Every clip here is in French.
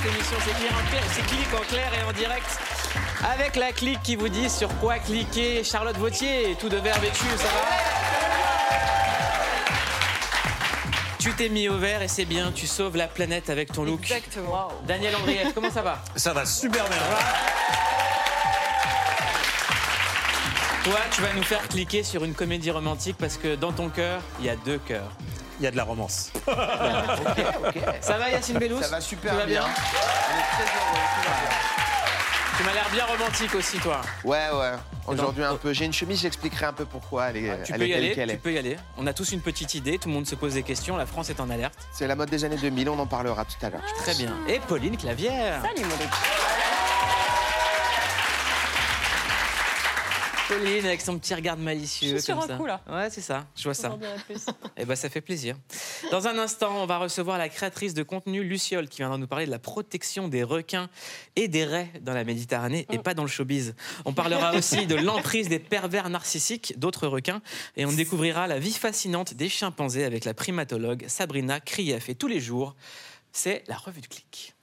Canal+. L'émission c'est Clic en clair, c'est Clic en clair et en direct avec la clique qui vous dit sur quoi cliquer. Charlotte Vautier, tout de vert vêtu, ça va Tu t'es mis au vert et c'est bien, tu sauves la planète avec ton look. Exactement. Daniel Andrief, comment ça va Ça va super bien. Toi, tu vas nous faire cliquer sur une comédie romantique parce que dans ton cœur, il y a deux cœurs. Il y a de la romance. Ça va Yacine Bellous Ça va super Tout va bien. bien On est très heureux, tout va bien. Tu m'as l'air bien romantique aussi, toi. Ouais, ouais. Aujourd'hui un peu. J'ai une chemise, j'expliquerai un peu pourquoi elle est, Ah, Tu elle peux est y aller, tu est. peux y aller. On a tous une petite idée, tout le monde se pose des questions, la France est en alerte. C'est la mode des années 2000, on en parlera tout à l'heure. Très bien. Et Pauline Clavière. Salut mon Pauline avec son petit regard malicieux. Je suis sur comme un ça. coup, là. Ouais, c'est ça, je vois ça. Dirai plus. Eh ben, ça fait plaisir. Dans un instant, on va recevoir la créatrice de contenu Luciole qui viendra nous parler de la protection des requins et des raies dans la Méditerranée et pas dans le showbiz. On parlera aussi de l'emprise des pervers narcissiques d'autres requins et on découvrira la vie fascinante des chimpanzés avec la primatologue Sabrina Krief. Et tous les jours, c'est la revue de clic.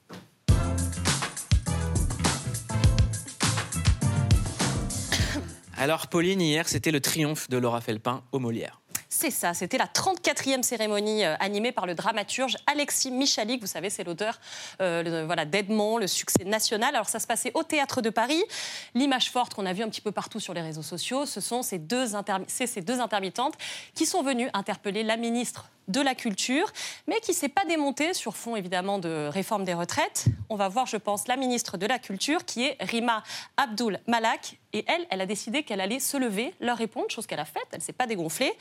Alors, Pauline, hier, c'était le triomphe de Laura Felpin au Molière. C'est ça, c'était la 34e cérémonie euh, animée par le dramaturge Alexis Michalik. Vous savez, c'est l'auteur euh, voilà, d'Edmond, le succès national. Alors ça se passait au Théâtre de Paris. L'image forte qu'on a vue un petit peu partout sur les réseaux sociaux, ce sont ces deux, c'est ces deux intermittentes qui sont venues interpeller la ministre de la Culture, mais qui ne s'est pas démontée sur fond évidemment de réforme des retraites. On va voir, je pense, la ministre de la Culture, qui est Rima Abdul Malak. Et elle, elle a décidé qu'elle allait se lever, leur répondre, chose qu'elle a faite, elle ne s'est pas dégonflée.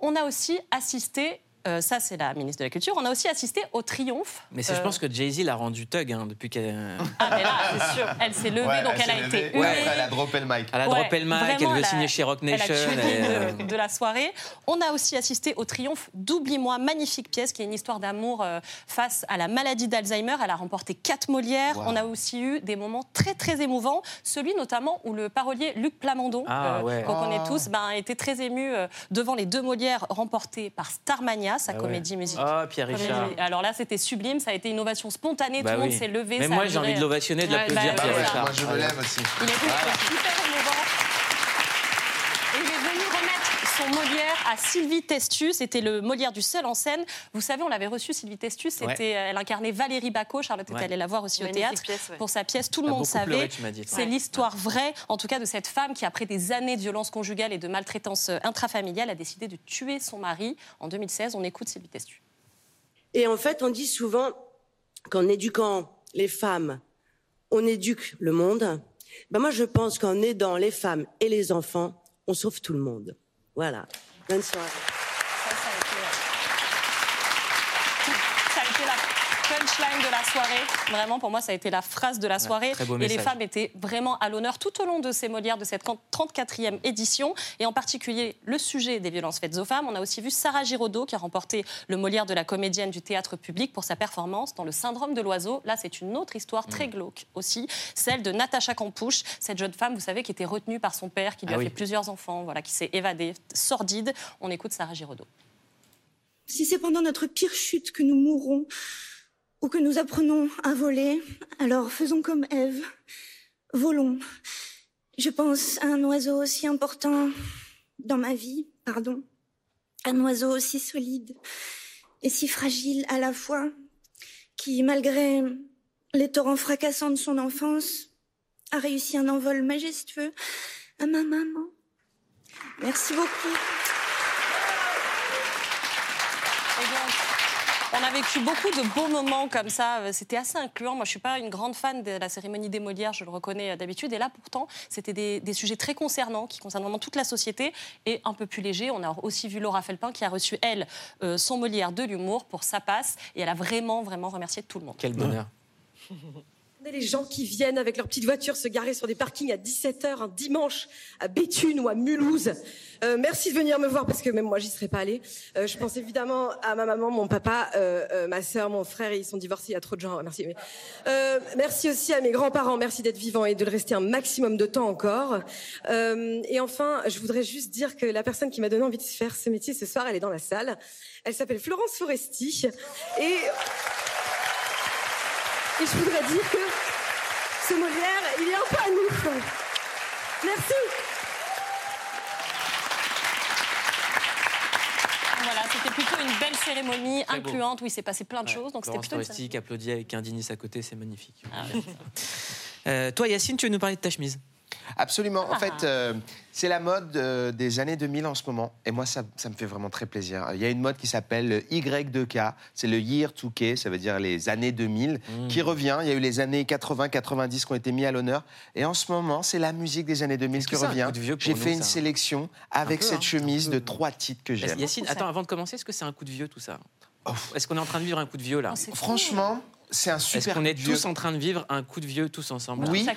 On a aussi assisté, euh, ça c'est la ministre de la Culture, on a aussi assisté au triomphe. Mais c'est, je euh, pense que Jay-Z l'a rendu thug hein, depuis qu'elle Ah mais là, c'est sûr, elle s'est levée, Ouais, donc elle, a levée, été après, elle a droppé le mic. elle a Ouais, droppé le mic, elle veut elle a- signer chez Rock Elle a Nation. et, euh, de, de la soirée. On a aussi assisté au triomphe d'Oublie-moi, magnifique pièce qui est une histoire d'amour euh, face à la maladie d'Alzheimer. Elle a remporté quatre Molières. Wow. On a aussi eu des moments très très émouvants. Celui notamment où le parolier Luc Plamondon, Ah, ouais. qu'on connaît Oh. tous, ben, était très ému euh, devant les deux Molières remportées par Starmania, sa Ah ouais. comédie musicale. Oh, Pierre Richard. Alors là, c'était sublime, ça a été une ovation spontanée, Bah tout le monde s'est levé. Mais ça moi, j'ai envie de l'ovationner, de Ouais, l'applaudir, bah, Pierre ouais, Richard. Moi, je me lève aussi. il était super émouvant. Et il est venu Molière à Sylvie Testu. C'était le Molière du seul en scène. Vous savez, on l'avait reçu, Sylvie Testu. C'était, Ouais. Elle incarnait Valérie Bacot. Charlotte Ouais. est allée la voir aussi au théâtre pièce, ouais. pour sa pièce. Tout le monde savait. C'est l'histoire vraie, en tout cas, de cette femme qui, après des années de violences conjugales et de maltraitance euh, intrafamiliale, a décidé de tuer son mari en 2016. On écoute Sylvie Testu. Et en fait, on dit souvent qu'en éduquant les femmes, on éduque le monde. Ben moi, je pense qu'en aidant les femmes et les enfants, on sauve tout le monde. Voilà. Bonne soirée. Punchline de la soirée. Vraiment, pour moi, ça a été la phrase de la soirée. très beau et les femmes étaient vraiment à l'honneur tout au long de ces Molières de cette 34e édition. Et en particulier, le sujet des violences faites aux femmes. On a aussi vu Sarah Giraudot qui a remporté le Molière de la comédienne du théâtre public pour sa performance dans Le syndrome de l'oiseau. Là, c'est une autre histoire très glauque aussi, celle de Natacha Campouche, cette jeune femme, vous savez, qui était retenue par son père, qui lui Ah a oui. fait plusieurs enfants, voilà, qui s'est évadée, sordide. On écoute Sarah Giraudot. Si c'est pendant notre pire chute que nous mourrons ou que nous apprenons à voler, alors faisons comme Ève. Volons. Je pense à un oiseau aussi important dans ma vie, pardon. Un oiseau aussi solide et si fragile à la fois, qui, malgré les torrents fracassants de son enfance, a réussi un envol majestueux à ma maman. Merci beaucoup. Et donc, on a vécu beaucoup de beaux moments comme ça. C'était assez incluant. Moi, je suis pas une grande fan de la cérémonie des Molières, je le reconnais d'habitude. Et là, pourtant, c'était des, des sujets très concernants qui concernent vraiment toute la société et un peu plus légers. On a aussi vu Laura Felpin qui a reçu, elle, euh, son Molière de l'humour pour sa passe. Et elle a vraiment, vraiment remercié tout le monde. Quel bonheur. Les gens qui viennent avec leur petite voiture se garer sur des parkings à 17h un dimanche à Béthune ou à Mulhouse. Euh, merci de venir me voir parce que même moi j'y serais pas allée. Euh, je pense évidemment à ma maman, mon papa, euh, ma sœur, mon frère. Ils sont divorcés, il y a trop de gens. Merci. merci aussi à mes grands-parents. Merci d'être vivants et de le rester un maximum de temps encore. Et enfin, je voudrais juste dire que la personne qui m'a donné envie de faire ce métier ce soir, elle est dans la salle. Elle s'appelle Florence Foresti et et je voudrais dire que ce Molière, il est un peu à nous. Merci. Voilà, c'était plutôt une belle cérémonie Très beau. incluante où il s'est passé plein de Ouais, choses. Donc c'était plutôt qui applaudit avec un Dinis à côté, c'est magnifique. Ah, ouais. Euh, toi, Yacine, tu veux nous parler de ta chemise? Absolument. En Ah. fait, euh, c'est la mode euh, des années 2000 en ce moment. Et moi, ça, ça me fait vraiment très plaisir. Il y a une mode qui s'appelle le Y2K. C'est le Year 2K, ça veut dire les années 2000, Mmh. qui revient. Il y a eu les années 80, 90 qui ont été mis à l'honneur. Et en ce moment, c'est la musique des années 2000 Est-ce qui que c'est un revient. coup de vieux pour J'ai nous, fait une ça sélection avec peu, cette hein, chemise de trois titres que j'aime. Yacine, attends, avant de commencer, est-ce que c'est un coup de vieux tout ça? Oh. Est-ce qu'on est en train de vivre un coup de vieux là? Oh, fou. Franchement, c'est un Est-ce super qu'on est coup de vieux. tous en train de vivre un coup de vieux tous ensemble? Oui. Ça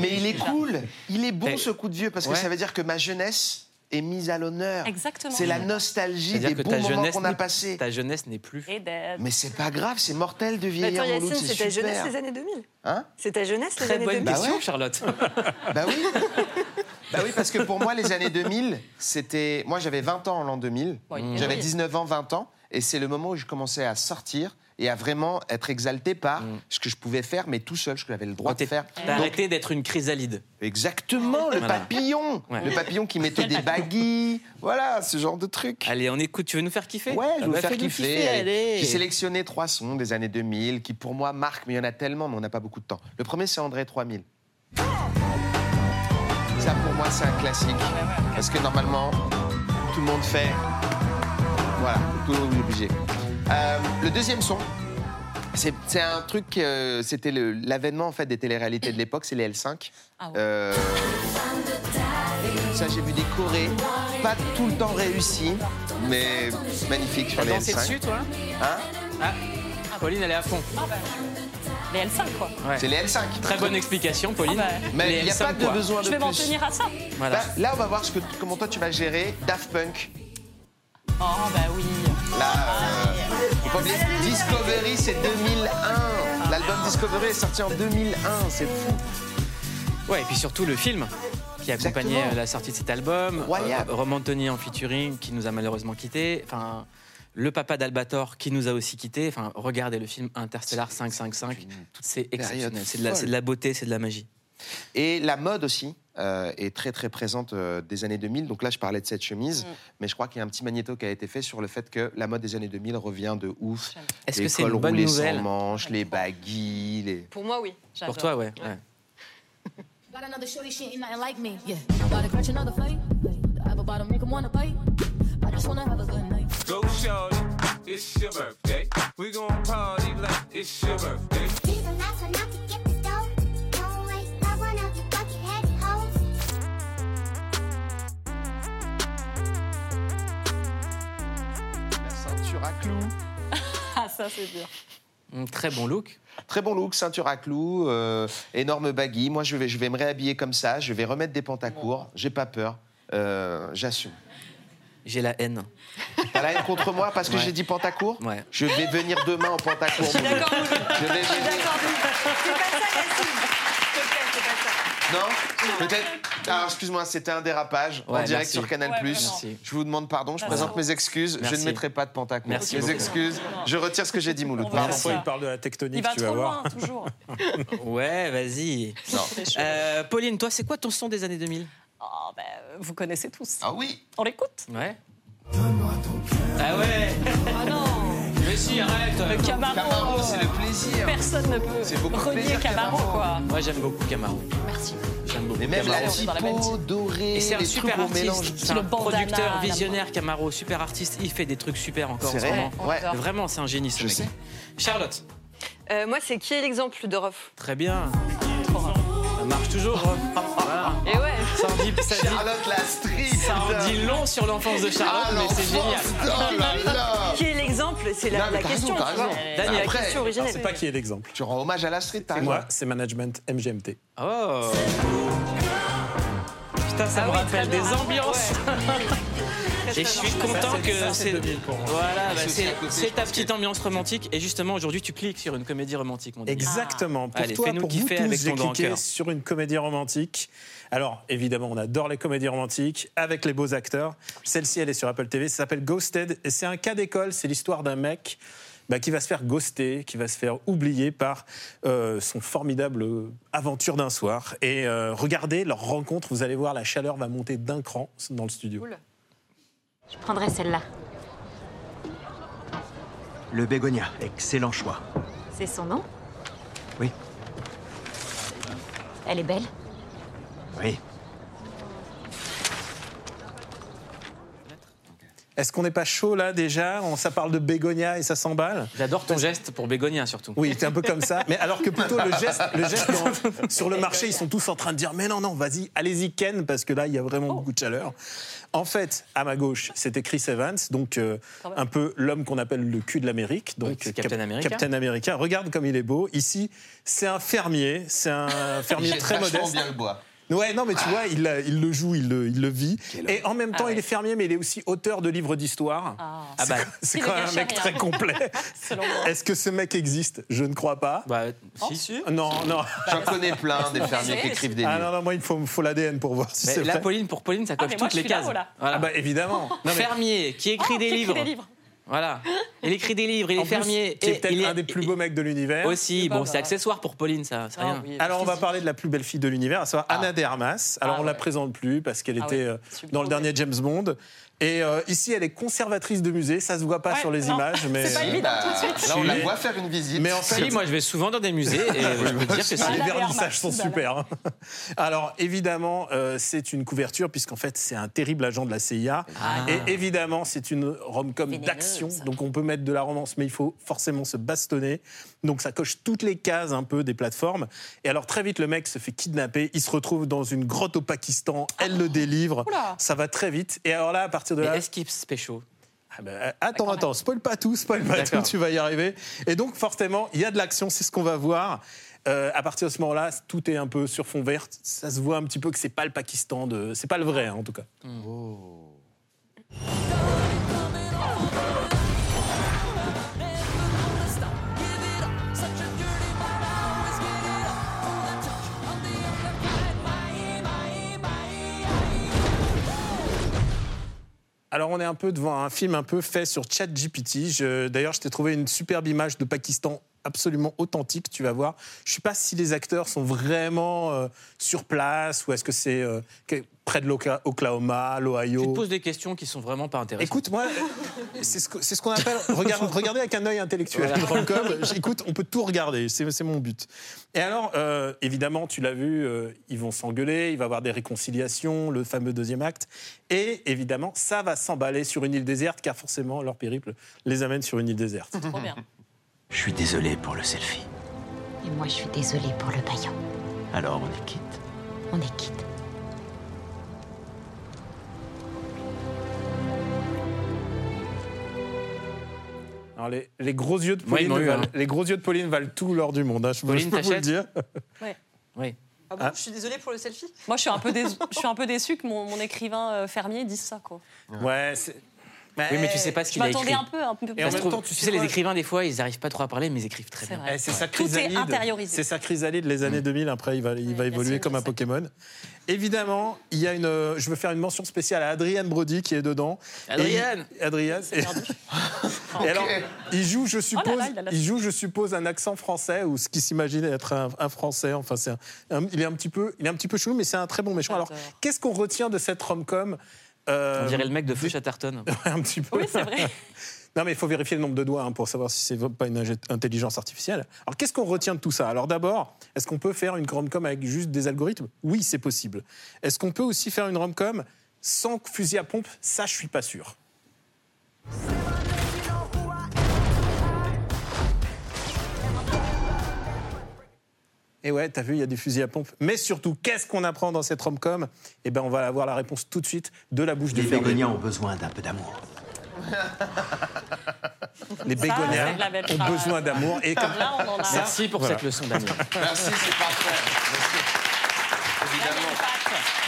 Mais il est cool. Il est bon ce coup de vieux parce que Ouais. ça veut dire que ma jeunesse est mise à l'honneur. Exactement. C'est la nostalgie C'est-à-dire des bons moments qu'on a passés. Ta jeunesse n'est plus. Et d'être- Mais c'est pas grave, c'est mortel de vieillir. attends, Yacine, c'est ta jeunesse super. les années 2000. Hein? C'est ta jeunesse les Très années bonne 2000. Bah question, ouais. Charlotte. Bah oui. bah oui, parce que pour moi, les années 2000, c'était. Moi, j'avais 20 ans en l'an 2000. Oui, Mmh. J'avais oui. 19 ans, 20 ans. Et c'est le moment où je commençais à sortir et à vraiment être exalté par Mm. ce que je pouvais faire, mais tout seul, ce que j'avais le droit de faire. T'as arrêté d'être une chrysalide. exactement, le Voilà. papillon. Ouais. Le papillon qui mettait des baguilles. Voilà, ce genre de truc. Allez, on écoute. Tu veux nous faire kiffer? Ouais, je Ah vais bah, vous faire kiffer. allez. J'ai sélectionné trois sons des années 2000 qui, pour moi, marquent, mais il y en a tellement, mais on n'a pas beaucoup de temps. Le premier, c'est André 3000. Ça, pour moi, c'est un classique. Parce que normalement, tout le monde fait. Voilà, tout le monde est obligé. Euh, le deuxième son, c'est un truc, euh, c'était l'avènement en fait des téléréalités de l'époque, c'est les L5. Ah ouais. Euh, ça, j'ai vu des chorés, pas tout le temps réussis, mais magnifiques sur les Dansé L5. dessus, toi? Hein? Ah, Pauline, elle est à fond. Les L5, quoi. Ouais. c'est les L5. Très bonne explication, Pauline. Ah bah. Mais il n'y a L5 pas de quoi. besoin de Je vais m'en tenir à ça. Voilà. Là, là, on va voir ce que, comment toi tu vas gérer Daft Punk. Oh, bah oui. Là, euh, faut pas oublier, Discovery, c'est 2001. L'album Discovery est sorti en 2001, c'est fou. Ouais, et puis surtout le film qui accompagnait Exactement. la sortie de cet album. Euh, Roman Tony en featuring qui nous a malheureusement quittés. Enfin, le papa d'Albator qui nous a aussi quittés. Enfin, regardez le film Interstellar 555. C'est exceptionnel. de, c'est de la beauté, c'est de la magie. Et la mode aussi euh, est très très présente euh, des années 2000. Donc là, je parlais de cette chemise, mais je crois qu'il y a un petit magnéto qui a été fait sur le fait que la mode des années 2000 revient de ouf. Est-ce que c'est cols une bonne nouvelle sans manches, les baggy, les... Pour moi, oui. Pour toi, ouais. ouais. Got another shorty, she ain't nothing like me. Yeah. Gotta catch another fight. The apple bottom make 'em wanna bite. I just wanna have a good night. Go shorty, it's your birthday. We gon' party like it's your birthday. Ça, c'est dur. Hum, Très bon look. Très bon look, ceinture à clous, euh, énorme baggy. Moi, je vais, je vais me réhabiller comme ça. Je vais remettre des pantacours. J'ai pas peur. Euh, J'assume. J'ai la haine. T'as la haine contre moi parce que Ouais. j'ai dit pantacourt? Ouais. Je vais venir demain en pantacourt. Je suis d'accord. Je vais Je suis venir. d'accord. C'est pas ça, Yacine. S'il te plaît, c'est pas ça. Non Peut-être. Alors, excuse-moi, c'était un dérapage en Ouais, direct merci. sur Canal. Ouais, je vous demande pardon, je présente mes excuses. Je ne mettrai pas de pantacourt. Merci mes beaucoup. excuses. Je retire ce que j'ai dit, Mouloud. Parfois, il parle de la Il tectonique, va tu vas trop voir. loin, toujours. Ouais, vas-y. Non. Euh, Pauline, toi, c'est quoi ton son des années 2000 Oh, bah, vous connaissez tous. Ah oui On l'écoute? Ouais. Ah ouais Ah non Mais si, arrête Le Camaro, Camaro, c'est le plaisir. Personne ne peut C'est beaucoup de renier plaisir, Camaro, Camaro. quoi. Moi, j'aime beaucoup Camaro. Merci. J'aime beaucoup Mais même Camaro. la typo dorée, Et c'est un les super artiste. C'est le bandana, producteur visionnaire Camaro, super artiste. Il fait des trucs super encore C'est vrai. Vraiment, c'est un génie ce Je mec. sais. Charlotte, Euh, moi, c'est qui est l'exemple de Rof très bien. Ça marche toujours. hein. Ça en dit, ça dit- Charlotte la ça en dit long sur l'enfance de Charlotte, Ah, mais c'est génial. Oh là là Qui est l'exemple C'est la, question. raison, tu vois. C'est la question originelle. c'est pas qui est l'exemple. Tu rends hommage à la street, t'as moi, c'est management MGMT. Oh Putain, ça Ah me oui, rappelle des bien. ambiances. Et je suis content que c'est. Voilà, bah, c'est ta petite ambiance romantique. Et justement, aujourd'hui, tu cliques sur une comédie romantique. Mon. Exactement. Pour Allez, toi, pour vous tous, avec j'ai ton cliqué sur une comédie romantique. Alors, évidemment, on adore les comédies romantiques avec les beaux acteurs. Celle-ci, elle est sur Apple TV. Ça s'appelle Ghosted. Et c'est un cas d'école. C'est l'histoire d'un mec bah, qui va se faire ghoster, qui va se faire oublier par euh, son formidable euh, aventure d'un soir. Et euh, regardez leur rencontre. Vous allez voir, la chaleur va monter d'un cran dans le studio. Je prendrai celle-là. Le bégonia, excellent choix. C'est son nom? Oui. Elle est belle? Oui. Est-ce qu'on n'est pas chaud là déjà On, Ça parle de bégonia et ça s'emballe J'adore ton geste pour Bégonia surtout. Oui, c'est un peu comme ça. Mais alors que plutôt le geste, le geste dans- sur le marché, ils sont tous en train de dire mais non non, vas-y, allez-y Ken parce que là il y a vraiment beaucoup de chaleur. En fait, à ma gauche, c'était Chris Evans, donc euh, un peu l'homme qu'on appelle le cul de l'Amérique, donc Oui, Captain America. Captain America. Regarde comme il est beau. Ici, c'est un fermier, c'est un fermier très modeste. bien le bois. Ouais, non, mais tu vois, il, euh, il le joue, il le, il le vit. Et en même temps, Ah ouais. il est fermier, mais il est aussi auteur de livres d'histoire. Ah. Ah bah, C'est quand même un mec rien. très complet. Selon moi. Est-ce que ce mec existe? Je ne crois pas. bah, Oh, si. Non, non. J'en connais plein des fermiers qui écrivent des Ah livres. non, non, moi, il faut, faut l'ADN pour voir si Mais c'est là, vrai. Pauline, pour Pauline, ça Ah, coche toutes les là, cases. voilà. Ah bah évidemment. Non, mais Fermier, qui écrit Oh, des qui livres. Voilà. Il écrit des livres, il est en plus, fermier. qui est et peut-être il est un des plus beaux mecs de l'univers. Aussi, bon, c'est accessoire pour Pauline, ça, c'est Ah rien. oui, Alors on va parler de la plus belle fille de l'univers, à savoir Anna de Armas. Alors Ah on la ouais. présente plus parce qu'elle Ah était ouais, euh, dans le dernier James Bond. Et euh, ici elle est conservatrice de musée, ça se voit pas Ouais, sur les non, images, mais c'est pas évident. Bah, tout de suite. là, on la voit faire une visite. mais en fait, Si, moi je vais souvent dans des musées et je peux dire que si. les Voilà, vernissages sont super. hein. Alors évidemment, euh, c'est une couverture puisqu'en fait c'est un terrible agent de la CIA. Ah. Et évidemment, c'est une rom-com d'action, donc on peut mettre de la romance, mais il faut forcément se bastonner. Donc ça coche toutes les cases un peu des plateformes. Et alors très vite, le mec se fait kidnapper, il se retrouve dans une grotte au Pakistan, elle le délivre, Oula. ça va très vite. Et alors là, à partir de Mais là, est-ce qu'il se pécho ah ben, attends, quand attends, spoil pas tout, spoil pas tout, tu vas y arriver. Et donc, forcément, il y a de l'action, c'est ce qu'on va voir. Euh, à partir de ce moment-là, tout est un peu sur fond vert. Ça se voit un petit peu que c'est pas le Pakistan, de... c'est pas le vrai hein, en tout cas. Alors, on est un peu devant un film un peu fait sur ChatGPT. D'ailleurs, je t'ai trouvé une superbe image de Pakistan absolument authentique, tu vas voir. Je ne sais pas si les acteurs sont vraiment euh, sur place ou est-ce que c'est euh, près de l'Oka- Oklahoma, Tu l'Ohio. te poses des questions qui sont vraiment pas intéressantes. Écoute, moi, c'est ce que- c'est ce qu'on appelle regarde, regarder avec un œil intellectuel. Rom-com, écoute, on peut tout regarder, c'est c'est mon but. Et alors, euh, évidemment, tu l'as vu, euh, ils vont s'engueuler, il va y avoir des réconciliations, le fameux deuxième acte. Et évidemment, ça va s'emballer sur une île déserte, car forcément, leur périple les amène sur une île déserte. Trop bien. Je suis désolé pour le selfie. Et moi, je suis désolée pour le paillon. Alors on est quitte? On est quitte. Alors, les, les gros yeux de Pauline, eu, valent, hein. les gros yeux de Pauline valent tout l'or du monde. hein, je peux, Pauline, je peux vous le dire. Oui. Ah bon, Ah. je suis désolée pour le selfie? Moi, je suis un peu déçue, je suis un peu déçue que mon, mon écrivain euh, fermier dise ça. Quoi. Ouais, c'est- Oui, mais tu sais pas ce Je qu'il a m'attendais écrit. un peu. Un peu Et en même trouve, temps, tu tu sais, sais les écrivains, des fois, ils n'arrivent pas trop à parler, mais ils écrivent très bien. Eh, c'est sa Tout est chrysalide. intériorisé. C'est sa chrysalide les années 2000. Après, il va, il va évoluer sûr, comme je un. Pokémon. Évidemment, il y a une. Je veux faire une mention spéciale à Adrienne Brody qui est dedans. Adrienne Et- Adrienne. Et, alors, il joue, je suppose, Oh là, il joue, je suppose, un accent français ou ce qui s'imagine être un, un français. Enfin, c'est un- un- il est un petit peu, il est un petit peu chelou, mais c'est un très bon méchant. Alors, qu'est-ce qu'on retient de cette rom-com On dirait le mec de Feu Chatterton. un petit peu. Oui, c'est vrai. Non, mais il faut vérifier le nombre de doigts hein, pour savoir si c'est pas une intelligence artificielle. Alors, qu'est-ce qu'on retient de tout ça? Alors, d'abord, est-ce qu'on peut faire une rom-com avec juste des algorithmes? Oui, c'est possible. Est-ce qu'on peut aussi faire une rom-com sans fusil à pompe? Ça, je suis pas sûr. Et ouais, t'as vu, il y a du fusil à pompe. Mais surtout, qu'est-ce qu'on apprend dans cette rom-com? Eh ben, on va avoir la réponse tout de suite de la bouche Les du père. bégoniens ont besoin d'un peu d'amour. Les bégoniens de ont besoin d'amour. Et comme Là, on en a. Merci pour Voilà. cette leçon d'amour. Merci, c'est parfait. Évidemment.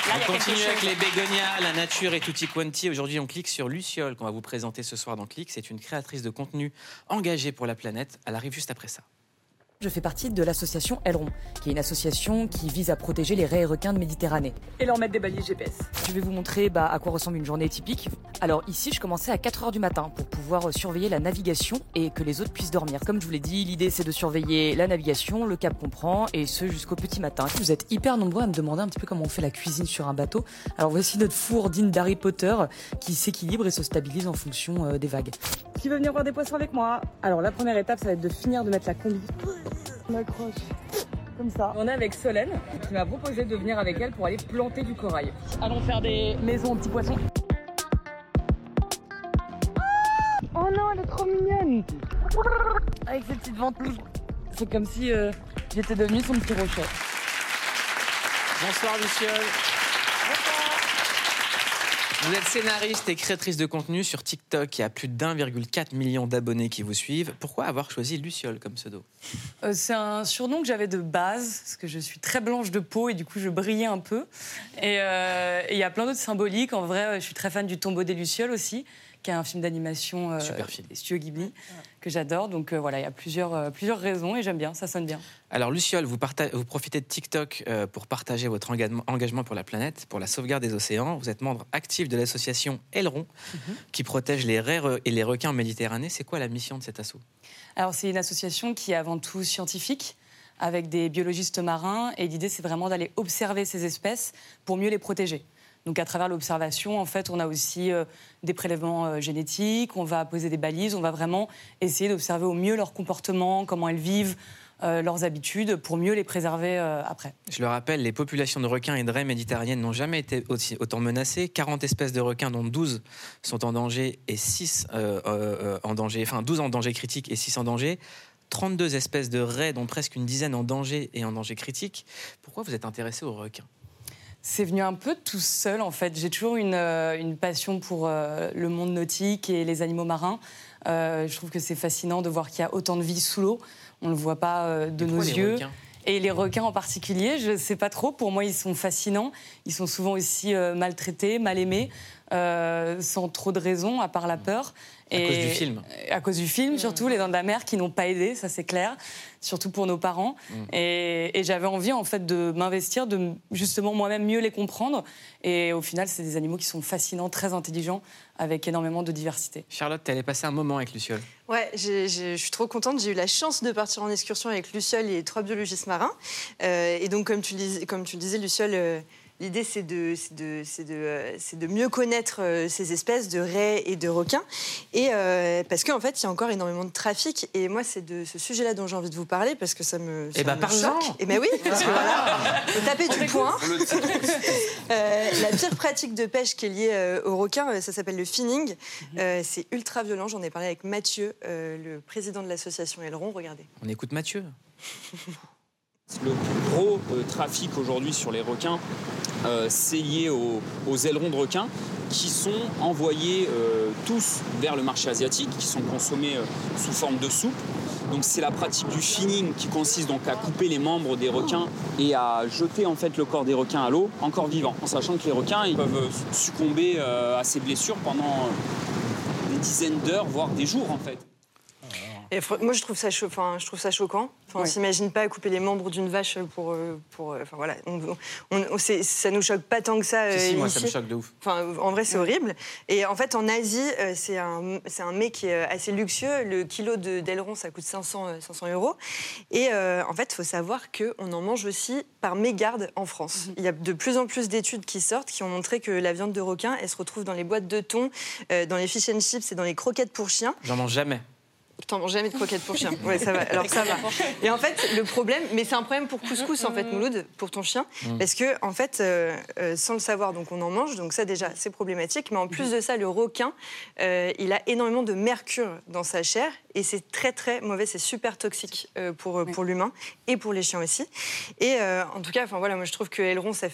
Là, On continue avec les bégonias, la nature et tutti quanti. Aujourd'hui, on clique sur Luciole qu'on va vous présenter ce soir dans Click. C'est une créatrice de contenu engagée pour la planète. Elle arrive juste après ça. Je fais partie de l'association Aileron, qui est une association qui vise à protéger les raies et requins de Méditerranée. Et leur mettre des balises GPS. Je vais vous montrer bah, à quoi ressemble une journée typique. Alors ici, je commençais à 4h du matin pour pouvoir euh, surveiller la navigation et que les autres puissent dormir. Comme je vous l'ai dit, l'idée c'est de surveiller la navigation, le cap qu'on prend, et ce jusqu'au petit matin. Vous êtes hyper nombreux à me demander un petit peu comment on fait la cuisine sur un bateau. Alors voici notre four digne d'Harry Potter qui s'équilibre et se stabilise en fonction euh, des vagues. Qui veut venir voir des poissons avec moi? Alors la première étape, ça va être de finir de mettre la combi. On accroche. Comme ça. On est avec Solène qui m'a proposé de venir avec elle pour aller planter du corail. Allons faire des maisons aux petits poissons. Oh non, elle est trop mignonne Avec ses petites ventouses. C'est comme si euh, j'étais devenue son petit rocher. Bonsoir Luciole. Vous êtes scénariste et créatrice de contenu sur TikTok. Il y a plus d'1,4 million d'abonnés qui vous suivent. Pourquoi avoir choisi Luciole comme pseudo Euh, c'est un surnom que j'avais de base, parce que je suis très blanche de peau et du coup je brillais un peu. Et euh, il y a plein d'autres symboliques. En vrai, je suis très fan du Tombeau des Lucioles aussi, qui est un film d'animation euh, Super film. des studios Ghibli, que j'adore. Donc euh, voilà, il y a plusieurs, euh, plusieurs raisons et j'aime bien, ça sonne bien. Alors Luciole, vous, profitez de TikTok euh, pour partager votre engagement, engagement pour la planète, pour la sauvegarde des océans. Vous êtes membre actif de l'association Aileron, qui protège les raies et les requins en Méditerranée. C'est quoi la mission de cet assaut? Alors c'est une association qui est avant tout scientifique avec des biologistes marins et l'idée c'est vraiment d'aller observer ces espèces pour mieux les protéger. Donc à travers l'observation, en fait, on a aussi euh, des prélèvements euh, génétiques, on va poser des balises, on va vraiment essayer d'observer au mieux leur comportement, comment elles vivent, euh, leurs habitudes, pour mieux les préserver après. Je le rappelle, les populations de requins et de raies méditerranéennes n'ont jamais été autant menacées. 40 espèces de requins, dont 12 sont en danger et 6 euh, euh, euh, en danger, enfin 12 en danger critique et 6 en danger. 32 espèces de raies, dont presque une dizaine en danger et en danger critique. Pourquoi vous êtes intéressé aux requins? C'est venu un peu tout seul en fait. J'ai toujours une, euh, une passion pour euh, le monde nautique et les animaux marins. Euh, je trouve que c'est fascinant de voir qu'il y a autant de vie sous l'eau. On ne le voit pas euh, de nos yeux. requins? Et les requins en particulier, je ne sais pas trop. Pour moi, ils sont fascinants. Ils sont souvent aussi euh, maltraités, mal aimés, euh, sans trop de raison, à part la peur. À cause du film. À cause du film, surtout, Les Dents de la Mer, qui n'ont pas aidé, ça c'est clair, surtout pour nos parents. Mm. Et, et j'avais envie, en fait, de m'investir, de justement moi-même mieux les comprendre. Et au final, c'est des animaux qui sont fascinants, très intelligents, avec énormément de diversité. Charlotte, tu allais passer un moment avec Luciole. Ouais, je suis trop contente. J'ai eu la chance de partir en excursion avec Luciole et trois biologistes marins. Euh, et donc, comme tu, le dis- comme tu le disais, Luciole, euh, l'idée, c'est de, c'est de, c'est de, euh, c'est de mieux connaître euh, ces espèces de raies et de requins. Et euh, parce qu'en fait, il y a encore énormément de trafic. Et moi, c'est de ce sujet-là dont j'ai envie de vous parler parce que ça me, ça Eh ben, me parle-en. choque. Et ben oui, parce que voilà, faut taper du poing. Euh, la pire pratique de pêche qui est liée euh, aux requins, ça s'appelle le finning. Euh, c'est ultra violent. J'en ai parlé avec Mathieu, euh, le président de l'association Aileron. Regardez. On écoute Mathieu. Le plus gros euh, trafic aujourd'hui sur les requins, euh, c'est lié aux, ailerons de requins qui sont envoyés euh, tous vers le marché asiatique, qui sont consommés sous forme de soupe. Donc c'est la pratique du finning qui consiste donc à couper les membres des requins et à jeter en fait le corps des requins à l'eau encore vivant, en sachant que les requins peuvent succomber à ces blessures pendant des dizaines d'heures, voire des jours en fait. Et moi, je trouve ça, cho- enfin, je trouve ça choquant. Enfin, On Ouais. s'imagine pas couper les membres d'une vache pour, euh, pour, euh, enfin voilà. On, on- on- ça nous choque pas tant que ça. Si, euh, si, moi, ça me choque de ouf. Enfin, en vrai, c'est horrible. Et en fait, en Asie, c'est un, c'est un mets qui est assez luxueux. Le kilo de- d'aileron, ça coûte 500, euh, 500 euros. Et euh, en fait, il faut savoir qu'on en mange aussi par mégarde en France. Il y a de plus en plus d'études qui sortent qui ont montré que la viande de requin, elle se retrouve dans les boîtes de thon, euh, dans les fish and chips et dans les croquettes pour chiens. J'en mange jamais. T'en manges jamais de croquettes pour chien. Ouais, ça va. Alors ça va. Et en fait, le problème, mais c'est un problème pour couscous en fait, Mouloud, pour ton chien, Mm. parce que en fait, euh, euh, sans le savoir, donc on en mange, donc ça déjà c'est problématique. Mais en plus de ça, le requin, euh, il a énormément de mercure dans sa chair et c'est très très mauvais, c'est super toxique euh, pour pour l'humain et pour les chiens aussi. Et euh, en tout cas, enfin voilà, moi je trouve que Aileron, c'est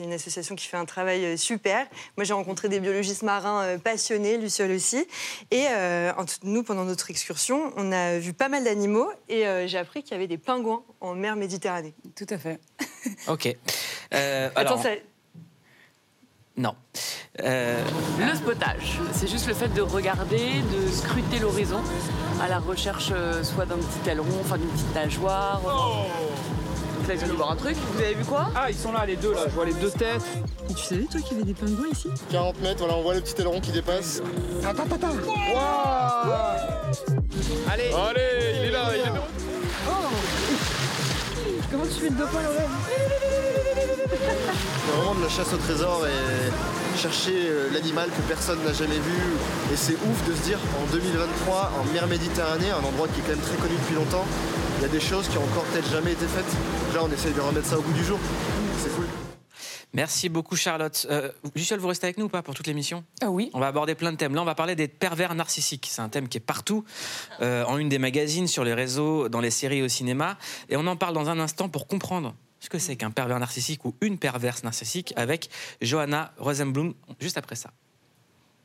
une association qui fait un travail euh, super. Moi j'ai rencontré des biologistes marins euh, passionnés, Luciole aussi. Et euh, en nous, pendant notre excursion, on a vu pas mal d'animaux et euh, j'ai appris qu'il y avait des pingouins en mer Méditerranée. Tout à fait. Ok. Euh, Attends, alors, ça- non. Euh, Le spotage, c'est juste le fait de regarder, de scruter l'horizon à la recherche euh, soit d'un petit aileron, enfin d'une petite nageoire. Donc là, ils viennent de voir un truc. Vous avez vu quoi? Ah, ils sont là, les deux, là. Je vois les deux têtes. Et tu savais, toi, qu'il y avait des pingouins ici? 40 mètres, voilà, on voit le petit aileron qui dépasse. Attends, attends, attends. Allez Allez, il est là, il est là. Lorraine C'est vraiment de la chasse au trésor et chercher euh, l'animal que personne n'a jamais vu. Et c'est ouf de se dire en 2023, en mer Méditerranée, un endroit qui est quand même très connu depuis longtemps, il y a des choses qui ont encore peut-être jamais été faites. Là, on essaye de remettre ça au goût du jour. Merci beaucoup Charlotte. Euh, vous restez avec nous ou pas pour toute l'émission Ah oui. On va aborder plein de thèmes. Là, on va parler des pervers narcissiques. C'est un thème qui est partout, euh, en une des magazines, sur les réseaux, dans les séries, au cinéma. Et on en parle dans un instant pour comprendre ce que c'est qu'un pervers narcissique ou une perverse narcissique avec Johanna Rosenblum, juste après ça.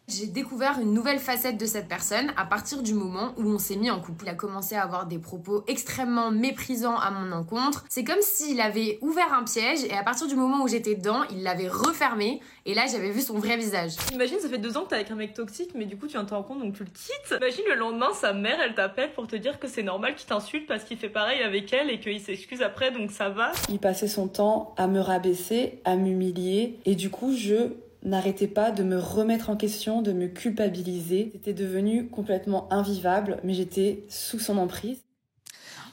J'ai découvert une nouvelle facette de cette personne à partir du moment où on s'est mis en couple. Il a commencé à avoir des propos extrêmement méprisants à mon encontre. C'est comme s'il avait ouvert un piège et à partir du moment où j'étais dedans, il l'avait refermé et là j'avais vu son vrai visage. Imagine, ça fait deux ans que t'es avec un mec toxique, mais du coup tu viens de te rendre compte, donc tu le quittes. Imagine le lendemain, sa mère, elle t'appelle pour te dire que c'est normal qu'il t'insulte parce qu'il fait pareil avec elle et qu'il s'excuse après, donc ça va. Il passait son temps à me rabaisser, à m'humilier, et du coup, je n'arrêtais pas de me remettre en question, de me culpabiliser. C'était devenu complètement invivable, mais j'étais sous son emprise.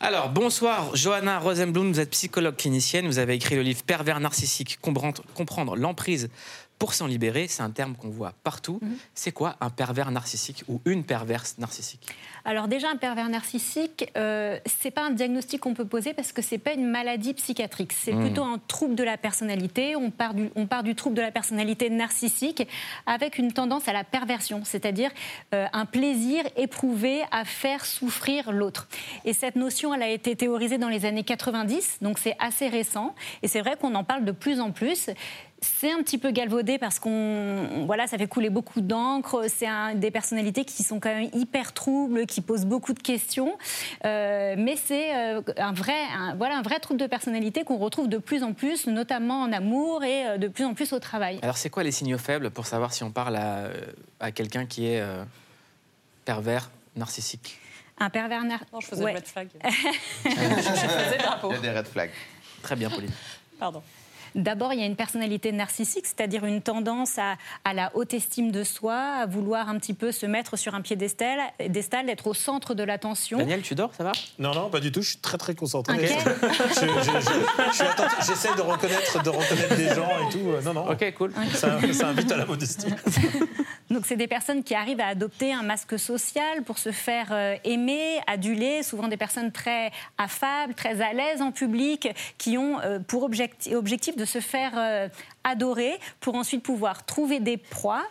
Alors, bonsoir, Johanna Rosenblum, vous êtes psychologue clinicienne, vous avez écrit le livre Pervers narcissique, comprendre l'emprise pour s'en libérer. C'est un terme qu'on voit partout. C'est quoi un pervers narcissique ou une perverse narcissique? Alors déjà, un pervers narcissique, euh, c'est pas un diagnostic qu'on peut poser parce que c'est pas une maladie psychiatrique. C'est Mmh. plutôt un trouble de la personnalité. On part, du, on part du trouble de la personnalité narcissique avec une tendance à la perversion, c'est-à-dire euh, un plaisir éprouvé à faire souffrir l'autre. Et cette notion, elle a été théorisée dans les années 90, donc c'est assez récent. Et c'est vrai qu'on en parle de plus en plus. C'est un petit peu galvaudé parce qu'on voilà, ça fait couler beaucoup d'encre. C'est un- des personnalités qui sont quand même hyper troubles, qui posent beaucoup de questions. Euh, mais c'est euh, un vrai, un- voilà, un vrai trouble de personnalité qu'on retrouve de plus en plus, notamment en amour et euh, de plus en plus au travail. Alors, c'est quoi les signaux faibles pour savoir si on parle à, à quelqu'un qui est euh, pervers narcissique? Un pervers narcissique. Non, je faisais red flag. je faisais drapeau. Il y a des red flags. Très bien, Pauline. Pardon. D'abord, il y a une personnalité narcissique, c'est-à-dire une tendance à, à la haute estime de soi, à vouloir un petit peu se mettre sur un piédestal, destal, d'être au centre de l'attention. Daniel, tu dors, ça va? Non, non, pas du tout. Je suis très, très concentré. Ok. Je- je- je- je suis attentif. J'essaie de reconnaître, de reconnaître des gens et tout. Non, non. Ok, cool. Ça, ça invite à la modestie. Donc, c'est des personnes qui arrivent à adopter un masque social pour se faire euh, aimer, aduler, souvent des personnes très affables, très à l'aise en public, qui ont euh, pour objecti- objectif de se faire euh, adorer pour ensuite pouvoir trouver des proies,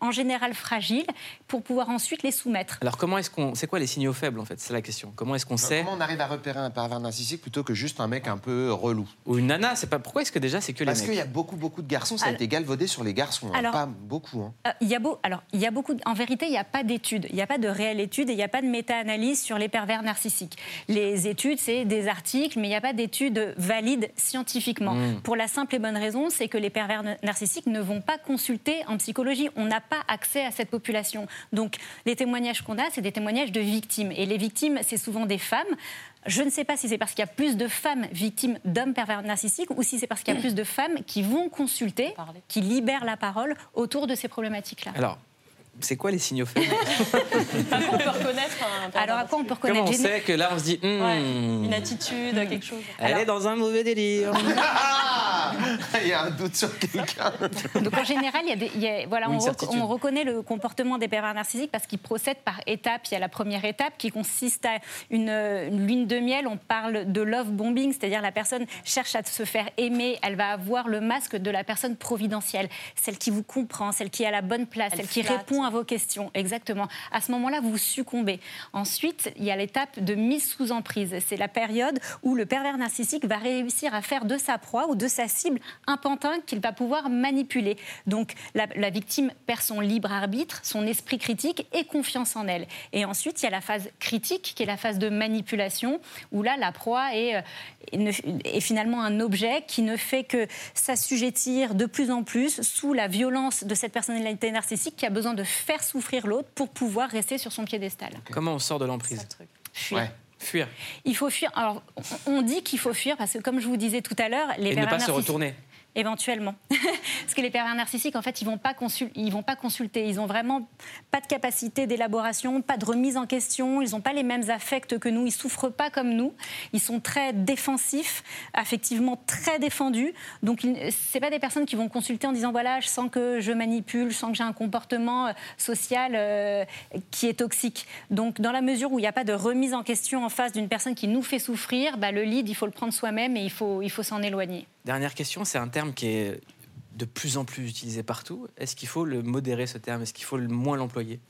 en général fragiles, pour pouvoir ensuite les soumettre. Alors, comment est-ce qu'on. C'est quoi les signaux faibles, en fait? C'est la question. Comment est-ce qu'on sait Comment on arrive à repérer un pervers narcissique plutôt que juste un mec un peu relou? Ou une nana, c'est pas. Pourquoi est-ce que déjà c'est que les Parce qu'il y a beaucoup, beaucoup de garçons, ça a Alors- été galvaudé sur les garçons, hein, Alors- pas beaucoup. hein. Euh, Il y a beau, alors, il y a beaucoup. de- en vérité, il n'y a pas d'études. Il n'y a pas de réelle étude et il n'y a pas de méta-analyse sur les pervers narcissiques. Les études, c'est des articles, mais il n'y a pas d'études valides scientifiquement. Mm. Pour la simple et bonne raison, c'est que les pervers na- narcissiques ne vont pas consulter en psychologie. On n'a pas accès à cette population. Donc, les témoignages qu'on a, c'est des témoignages de victimes. Et les victimes, c'est souvent des femmes. Je ne sais pas si c'est parce qu'il y a plus de femmes victimes d'hommes pervers narcissiques ou si c'est parce qu'il y a plus de femmes qui vont consulter, qui libèrent la parole autour de ces problématiques-là. Alors, c'est quoi les signaux faibles À quoi on peut reconnaître un Alors, à quoi on peut reconnaître Comment on sait que là, on se dit. hmm, Ouais, Une attitude, quelque chose. Elle est dans un mauvais délire. Il y a un doute sur quelqu'un. Donc en général, il y a des, il y a- voilà, on, rec- certitude. on reconnaît le comportement des pervers narcissiques parce qu'ils procèdent par étapes. Il y a la première étape qui consiste à une, une lune de miel. On parle de love bombing, c'est-à-dire la personne cherche à se faire aimer. Elle va avoir le masque de la personne providentielle, celle qui vous comprend, celle qui est à la bonne place, Elle celle qui répond à vos questions. Exactement. À ce moment-là, vous succombez. Ensuite, il y a l'étape de mise sous emprise. C'est la période où le pervers narcissique va réussir à faire de sa proie ou de sa cible un pantin qu'il va pouvoir manipuler. Donc, la, la victime perd son libre arbitre, son esprit critique et confiance en elle. Et ensuite, il y a la phase critique, qui est la phase de manipulation, où là, la proie est, euh, est ne- est finalement un objet qui ne fait que s'assujettir de plus en plus sous la violence de cette personnalité narcissique qui a besoin de faire souffrir l'autre pour pouvoir rester sur son piédestal. Comment on sort de l'emprise? Fuir. Fuir. Il faut fuir. Alors, on dit qu'il faut fuir parce que, comme je vous disais tout à l'heure, les Et ne pas se retourner. Éventuellement. Parce que les pervers narcissiques, en fait, ils vont pas vont pas consulter. Ils ont vraiment pas de capacité d'élaboration, pas de remise en question. Ils n'ont pas les mêmes affects que nous. Ils souffrent pas comme nous. Ils sont très défensifs, affectivement très défendus. Donc, c'est pas des personnes qui vont consulter en disant voilà, je sens que je manipule, je sens que j'ai un comportement euh, social euh, qui est toxique. Donc, dans la mesure où il n'y a pas de remise en question en face d'une personne qui nous fait souffrir, bah, le lead, il faut le prendre soi-même et il faut, il faut s'en éloigner. Dernière question, c'est un terme qui est de plus en plus utilisé partout. Est-ce qu'il faut le modérer, ce terme? Est-ce qu'il faut le moins l'employer?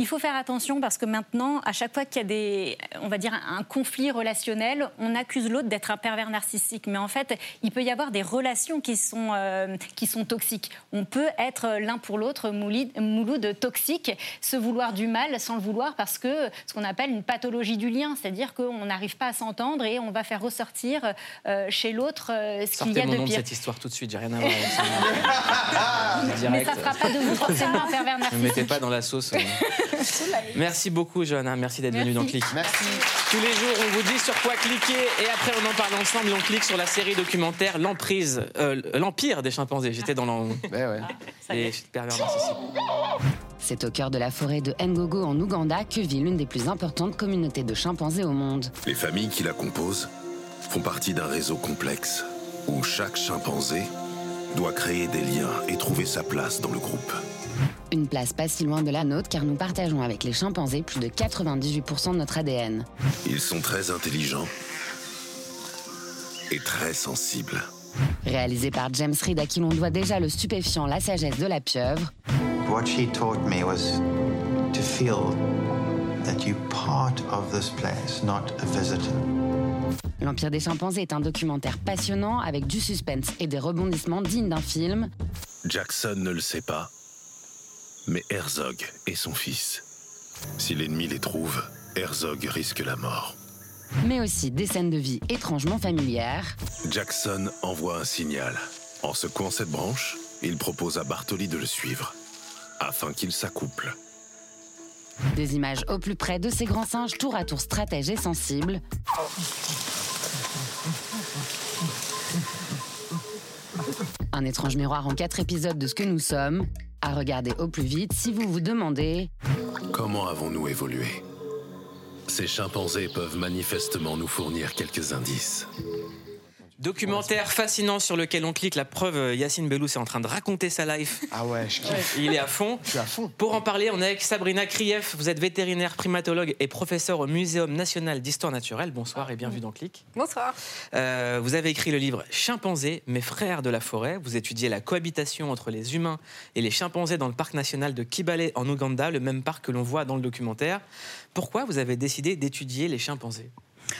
Il faut faire attention parce que maintenant, à chaque fois qu'il y a des, on va dire, un conflit relationnel, on accuse l'autre d'être un pervers narcissique. Mais en fait, il peut y avoir des relations qui sont, euh, qui sont toxiques. On peut être l'un pour l'autre mouloud toxique, se vouloir du mal sans le vouloir parce que ce qu'on appelle une pathologie du lien, c'est-à-dire qu'on n'arrive pas à s'entendre et on va faire ressortir euh, chez l'autre euh, ce qu'il y a mon de nom de pire. cette histoire tout de suite, j'ai rien à voir avec ça. Mais ça ne fera pas de vous forcément un pervers Ne me narcissique. mettez pas dans la sauce. euh. Merci beaucoup, Johanna. Merci d'être venue dans Click. Merci. Tous les jours, on vous dit sur quoi cliquer et après, on en parle ensemble. On clique sur la série documentaire L'emprise, euh, l'empire des chimpanzés. J'étais dans l'en- les pervers narcissiques. C'est au cœur de la forêt de Ngogo en Ouganda que vit l'une des plus importantes communautés de chimpanzés au monde. Les familles qui la composent font partie d'un réseau complexe où chaque chimpanzé doit créer des liens et trouver sa place dans le groupe. Une place pas si loin de la nôtre car nous partageons avec les chimpanzés plus de 98% de notre ADN. Ils sont très intelligents et très sensibles. Réalisé par James Reed à qui l'on doit déjà le stupéfiant La sagesse de la pieuvre, What she taught me was to feel that you're part of this place, not a visitor. L'Empire des chimpanzés est un documentaire passionnant avec du suspense et des rebondissements dignes d'un film. Jackson ne le sait pas, mais Herzog est son fils. Si l'ennemi les trouve, Herzog risque la mort. mais aussi des scènes de vie étrangement familières. Jackson envoie un signal. En secouant cette branche, il propose à Bartoli de le suivre, afin qu'il s'accouple. Des images au plus près de ces grands singes tour à tour stratèges et sensibles. Un étrange miroir en quatre épisodes de ce que nous sommes. À regarder au plus vite si vous vous demandez Comment avons-nous évolué? Ces chimpanzés peuvent manifestement nous fournir quelques indices. Documentaire fascinant sur lequel on clique. La preuve, euh, Yacine Bellous est en train de raconter sa life. Ah ouais, je kiffe. Il est à fond. Je suis à fond. Pour en parler, on est avec Sabrina Krief. Vous êtes vétérinaire, primatologue et professeur au Muséum national d'histoire naturelle. Bonsoir et bienvenue dans Clic. Bonsoir. Euh, vous avez écrit le livre Chimpanzés, mes frères de la forêt. Vous étudiez la cohabitation entre les humains et les chimpanzés dans le parc national de Kibale en Ouganda, le même parc que l'on voit dans le documentaire. Pourquoi vous avez décidé d'étudier les chimpanzés?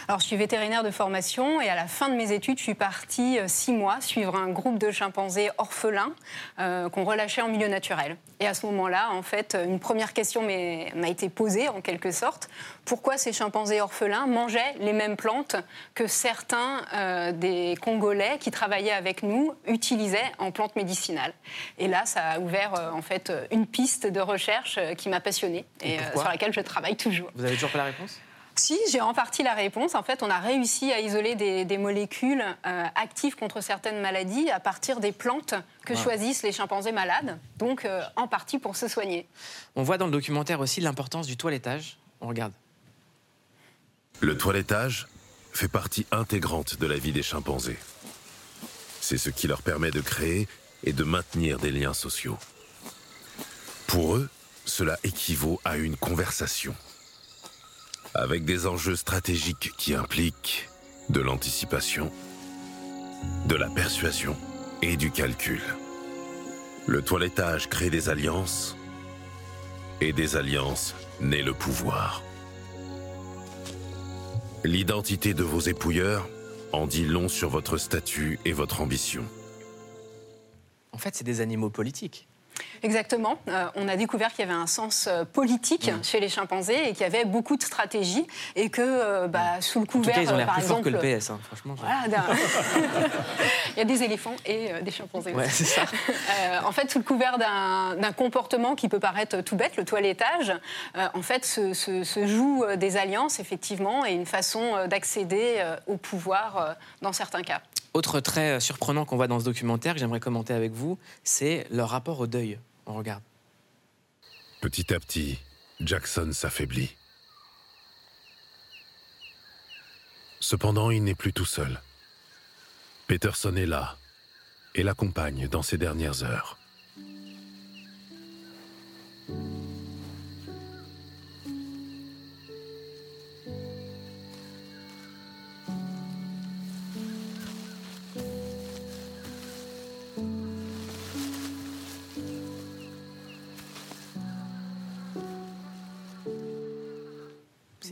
Alors, je suis vétérinaire de formation et à la fin de mes études, je suis partie euh, six mois suivre un groupe de chimpanzés orphelins euh, qu'on relâchait en milieu naturel. Et à ce moment-là, en fait, une première question m'a été posée en quelque sorte. Pourquoi ces chimpanzés orphelins mangeaient les mêmes plantes que certains euh, des Congolais qui travaillaient avec nous utilisaient en plantes médicinales? Et là, ça a ouvert euh, en fait une piste de recherche qui m'a passionnée et, pourquoi? sur laquelle je travaille toujours. Vous avez toujours pas la réponse? Si, j'ai en partie la réponse. En fait, on a réussi à isoler des, des molécules euh, actives contre certaines maladies à partir des plantes que Wow. choisissent les chimpanzés malades, donc euh, en partie pour se soigner. On voit dans le documentaire aussi l'importance du toilettage. On regarde. Le toilettage fait partie intégrante de la vie des chimpanzés. C'est ce qui leur permet de créer et de maintenir des liens sociaux. Pour eux, cela équivaut à une conversation, avec des enjeux stratégiques qui impliquent de l'anticipation, de la persuasion et du calcul. Le toilettage crée des alliances, et des alliances naît le pouvoir. L'identité de vos épouilleurs en dit long sur votre statut et votre ambition. En fait, c'est des animaux politiques. Exactement. Euh, on a découvert qu'il y avait un sens euh, politique Mm. chez les chimpanzés et qu'il y avait beaucoup de stratégies et que euh, bah, sous le En tout couvert, cas, ils ont l'air par plus forts exemple, que le PS, hein, franchement. Voilà, Il y a des éléphants et euh, des chimpanzés. Ouais, c'est ça. En fait, sous le couvert d'un comportement qui peut paraître tout bête, le toilettage, en fait, se, se- se jouent euh, des alliances, effectivement, et une façon d'accéder au pouvoir dans certains cas. Autre trait surprenant qu'on voit dans ce documentaire que j'aimerais commenter avec vous, c'est leur rapport au deuil. On regarde. Petit à petit, Jackson s'affaiblit. Cependant, il n'est plus tout seul. Peterson est là et l'accompagne dans ses dernières heures.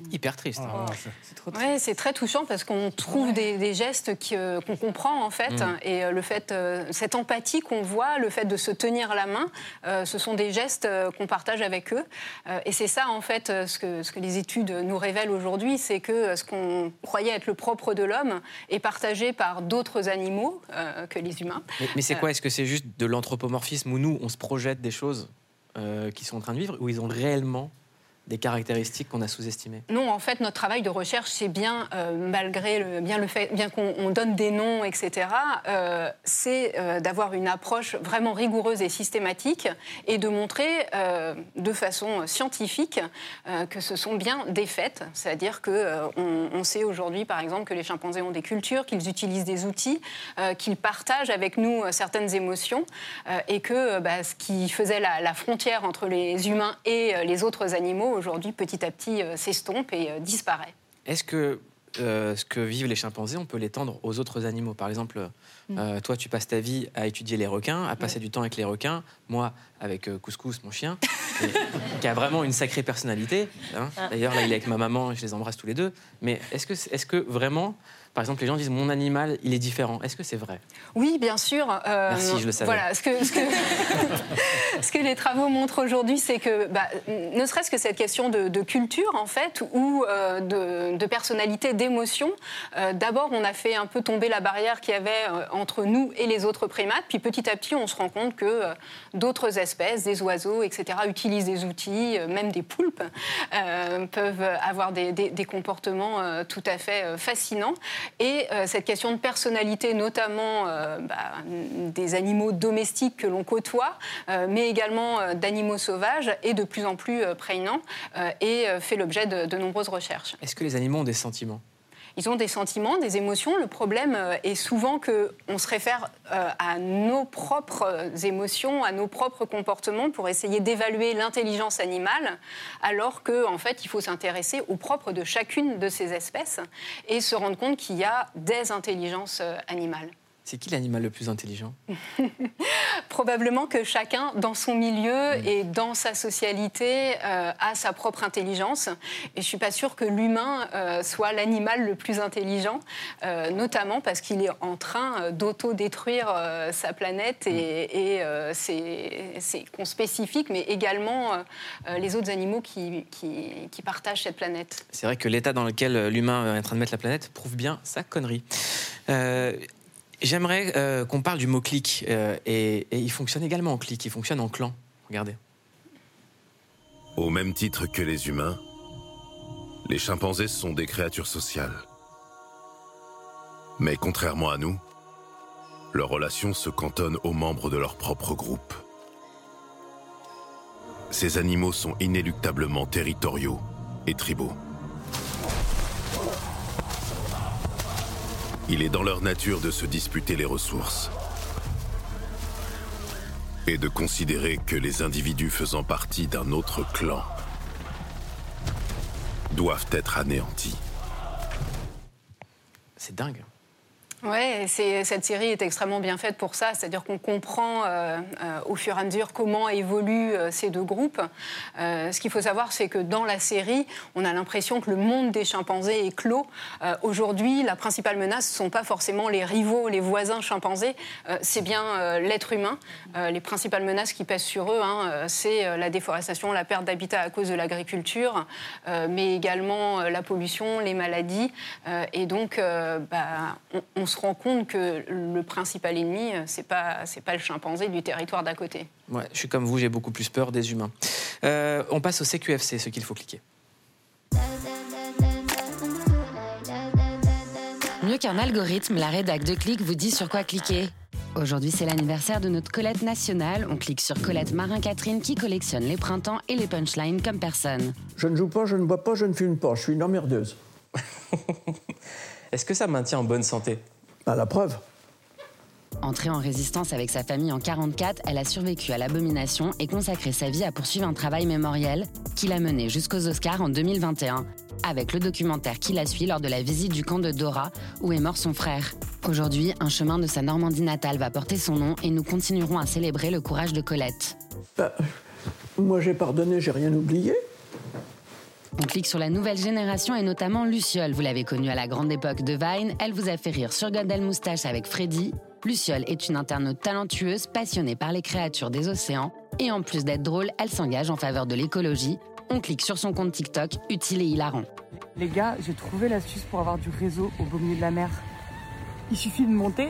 C'est hyper triste. hein. Ouais, c'est très touchant parce qu'on trouve des, des gestes euh, qu'on comprend en fait, Mm. et euh, le fait, euh, cette empathie qu'on voit, le fait de se tenir la main, euh, ce sont des gestes euh, qu'on partage avec eux. Euh, et c'est ça en fait ce que, ce que les études nous révèlent aujourd'hui, c'est que ce qu'on croyait être le propre de l'homme est partagé par d'autres animaux euh, que les humains. Mais, mais c'est quoi? Est-ce que c'est juste de l'anthropomorphisme où nous, on se projette des choses euh, qui sont en train de vivre, ou ils ont réellement des caractéristiques qu'on a sous-estimées Non, en fait, notre travail de recherche, c'est bien, euh, malgré le, bien le fait, bien qu'on on donne des noms, etc., euh, c'est euh, d'avoir une approche vraiment rigoureuse et systématique et de montrer de façon scientifique que ce sont bien des faits. C'est-à-dire euh, on, sait aujourd'hui, par exemple, que les chimpanzés ont des cultures, qu'ils utilisent des outils, qu'ils partagent avec nous certaines émotions et que bah, ce qui faisait la, frontière entre les humains et les autres animaux, aujourd'hui, petit à petit, euh, s'estompe et euh, disparaît. Est-ce que euh, ce que vivent les chimpanzés, on peut l'étendre aux autres animaux? Par exemple, euh, toi, tu passes ta vie à étudier les requins, à passer du temps avec les requins. Moi, avec euh, Couscous, mon chien, et- qui a vraiment une sacrée personnalité. hein. Ah. D'ailleurs, là, il est avec ma maman, je les embrasse tous les deux. Mais est-ce que, est-ce que vraiment, par exemple, les gens disent mon animal, il est différent Est-ce que c'est vrai? Oui, bien sûr. euh, Merci, je le savais. Voilà, ce que, ce que, ce que les travaux montrent aujourd'hui, c'est que, bah, ne serait-ce que cette question de, de culture, en fait, ou euh, de, de personnalité, d'émotion, euh, d'abord, on a fait un peu tomber la barrière qu'il y avait entre nous et les autres primates, puis petit à petit, on se rend compte que d'autres espèces, des oiseaux, etc., utilisent des outils, même des poulpes, peuvent avoir des, des- des comportements tout à fait fascinants. Et euh, cette question de personnalité, notamment euh, bah, des animaux domestiques que l'on côtoie, euh, mais également d'animaux sauvages, est de plus en plus prégnant et fait l'objet de nombreuses recherches. Est-ce que les animaux ont des sentiments? Ils ont des sentiments, des émotions. Le problème euh, est souvent qu'on se réfère euh, à nos propres euh, émotions, à nos propres comportements pour essayer d'évaluer l'intelligence animale, alors qu'en en fait, il faut s'intéresser au propre de chacune de ces espèces et se rendre compte qu'il y a des intelligences animales. C'est qui l'animal le plus intelligent? Probablement que chacun, dans son milieu et dans sa socialité, euh, a sa propre intelligence. Et je ne suis pas sûre que l'humain euh, soit l'animal le plus intelligent, euh, notamment parce qu'il est en train d'auto-détruire sa planète et, et, euh, ses, ses cons spécifiques, mais également les autres animaux qui, qui- qui partagent cette planète. C'est vrai que l'état dans lequel l'humain est en train de mettre la planète prouve bien sa connerie. J'aimerais euh, qu'on parle du mot clic. euh, et, et il fonctionne également en clic, il fonctionne en clan. Regardez. Au même titre que les humains, les chimpanzés sont des créatures sociales. Mais contrairement à nous, leurs relations se cantonnent aux membres de leur propre groupe. Ces animaux sont inéluctablement territoriaux et tribaux. Il est dans leur nature de se disputer les ressources et de considérer que les individus faisant partie d'un autre clan doivent être anéantis. C'est dingue. C'est- cette série est extrêmement bien faite pour ça, c'est-à-dire qu'on comprend euh, euh, au fur et à mesure comment évoluent euh, ces deux groupes. Ce qu'il faut savoir, c'est que dans la série, on a l'impression que le monde des chimpanzés est clos. Aujourd'hui, la principale menace, ce ne sont pas forcément les rivaux, les voisins chimpanzés, c'est bien l'être humain. Les principales menaces qui pèsent sur eux, hein, c'est la déforestation, la perte d'habitat à cause de l'agriculture, mais également la pollution, les maladies. Et donc, bah, on, on se rend compte que le principal ennemi, euh, c'est pas c'est pas le chimpanzé du territoire d'à côté. Ouais, je suis comme vous, j'ai beaucoup plus peur des humains. Euh, on passe au CQFC, ce qu'il faut cliquer. Mieux qu'un algorithme, la rédac de Click vous dit sur quoi cliquer. Aujourd'hui, c'est l'anniversaire de notre Colette nationale. On clique sur Colette Marin-Catherine qui collectionne les printemps et les punchlines comme personne. Je ne joue pas, je ne bois pas, je ne fume pas. Je suis une emmerdeuse. Est-ce que ça maintient en bonne santé? La preuve. Entrée en résistance avec sa famille en 44, elle a survécu à l'abomination et consacré sa vie à poursuivre un travail mémoriel qui l'a mené jusqu'aux Oscars en 2021, avec le documentaire qui la suit lors de la visite du camp de Dora, où est mort son frère. Aujourd'hui, un chemin de sa Normandie natale va porter son nom et nous continuerons à célébrer le courage de Colette. Bah, moi, j'ai pardonné, j'ai rien oublié. On clique sur la nouvelle génération et notamment Luciole. Vous l'avez connue à la grande époque de Vine. Elle vous a fait rire sur Godel Moustache avec Freddy. Luciole est une internaute talentueuse, passionnée par les créatures des océans. Et en plus d'être drôle, elle s'engage en faveur de l'écologie. On clique sur son compte TikTok, utile et hilarant. Les gars, j'ai trouvé l'astuce pour avoir du réseau au beau milieu de la mer. Il suffit de monter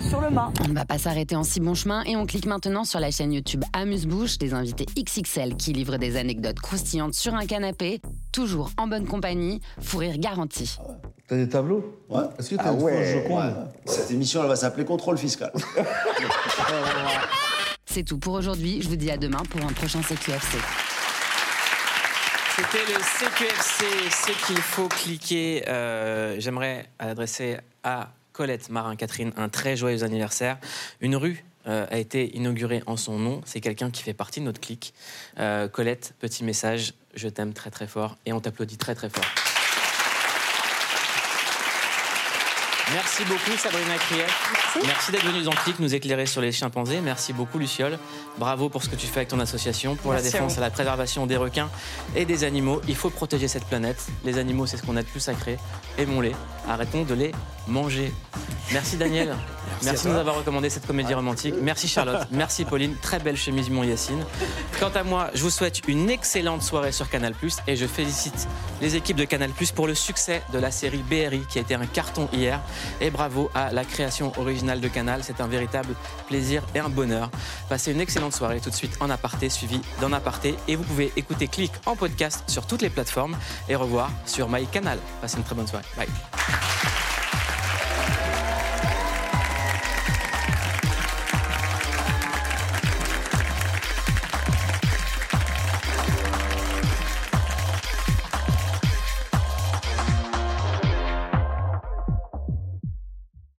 sur le mât. On ne va pas s'arrêter en si bon chemin et on clique maintenant sur la chaîne YouTube Amuse-Bouche, des invités XXL qui livrent des anecdotes croustillantes sur un canapé, toujours en bonne compagnie, fou rire garanti. T'as des tableaux? Ouais. Est-ce que t'as Ah une ouais, Joconde ouais. Cette émission, elle va s'appeler Contrôle fiscal. C'est tout pour aujourd'hui. Je vous dis à demain pour un prochain CQFC. C'était le CQFC, ce qu'il faut cliquer. Euh, J'aimerais adresser à Colette Marin-Catherine un très joyeux anniversaire. Une rue euh, a été inaugurée en son nom. C'est quelqu'un qui fait partie de notre clique. Euh, Colette, petit message, je t'aime très très fort et on t'applaudit très très fort. Merci beaucoup Sabrina Krief. Merci, d'être venue dans Clic nous éclairer sur les chimpanzés. Merci beaucoup Luciole. Bravo pour ce que tu fais avec ton association, pour Merci la défense et la préservation des requins et des animaux. Il faut protéger cette planète. Les animaux, c'est ce qu'on a de plus sacré. Aimons-les. Arrêtons de les manger. Merci Daniel. Merci, de nous avoir recommandé cette comédie romantique. Merci Charlotte. Merci Pauline. Très belle chemise Mon Yacine. Quant à moi, je vous souhaite une excellente soirée sur Canal et je félicite les équipes de Canal pour le succès de la série BRI qui a été un carton hier. Et bravo à la création originale de Canal. C'est un véritable plaisir et un bonheur. Passez une excellente soirée tout de suite en aparté, suivi d'un aparté. Et vous pouvez écouter Clic en podcast sur toutes les plateformes et revoir sur MyCanal. Passez une très bonne soirée. Bye.